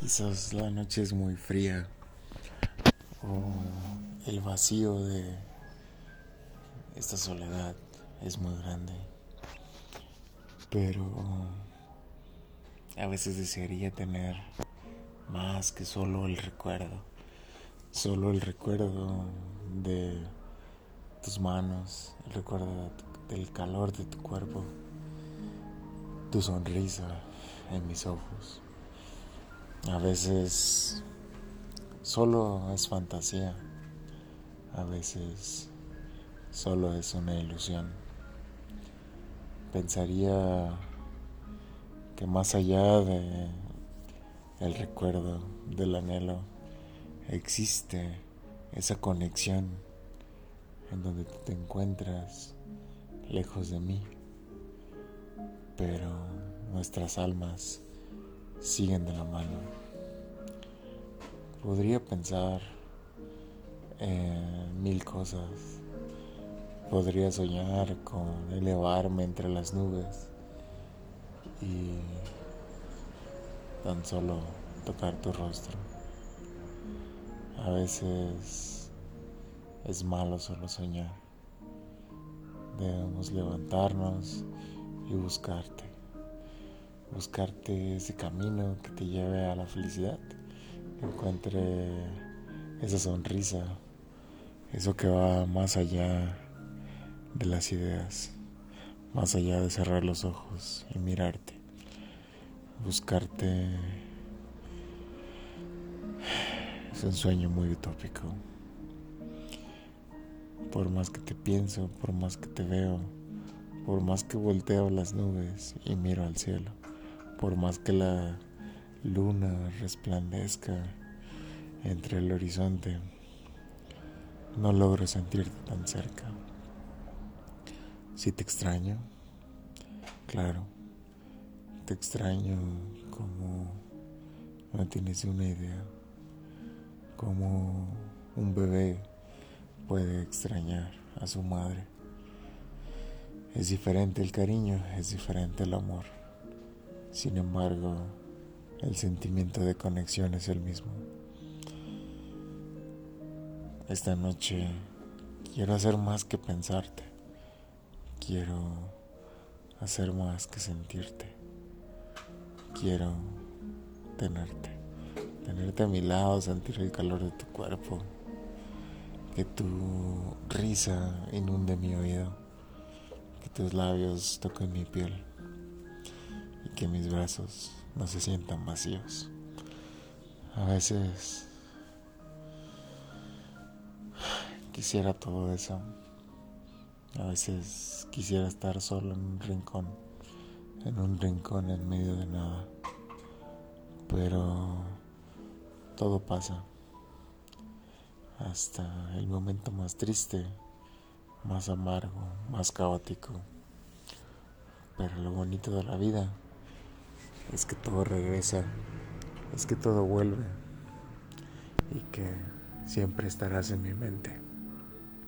Quizás la noche es muy fría o el vacío de esta soledad es muy grande. Pero a veces desearía tener más que solo el recuerdo. Solo el recuerdo de tus manos, el recuerdo del calor de tu cuerpo, tu sonrisa en mis ojos. A veces solo es fantasía, a veces solo es una ilusión. Pensaría que más allá de el recuerdo del anhelo existe esa conexión en donde tú te encuentras lejos de mí, pero nuestras almas siguen de la mano. Podría pensar en mil cosas. Podría soñar con elevarme entre las nubes y tan solo tocar tu rostro. A veces es malo solo soñar. Debemos levantarnos y buscarte buscarte ese camino que te lleve a la felicidad, encuentre esa sonrisa, eso que va más allá de las ideas, más allá de cerrar los ojos y mirarte, buscarte es un sueño muy utópico. Por más que te pienso, por más que te veo, por más que volteo las nubes y miro al cielo por más que la luna resplandezca entre el horizonte, no logro sentirte tan cerca. Si te extraño, claro, te extraño como no tienes una idea, como un bebé puede extrañar a su madre. Es diferente el cariño, es diferente el amor. Sin embargo, el sentimiento de conexión es el mismo. Esta noche quiero hacer más que pensarte. Quiero hacer más que sentirte. Quiero tenerte. Tenerte a mi lado, sentir el calor de tu cuerpo. Que tu risa inunde mi oído. Que tus labios toquen mi piel que mis brazos no se sientan vacíos. A veces quisiera todo eso. A veces quisiera estar solo en un rincón, en un rincón en medio de nada. Pero todo pasa. Hasta el momento más triste, más amargo, más caótico. Pero lo bonito de la vida es que todo regresa, es que todo vuelve y que siempre estarás en mi mente.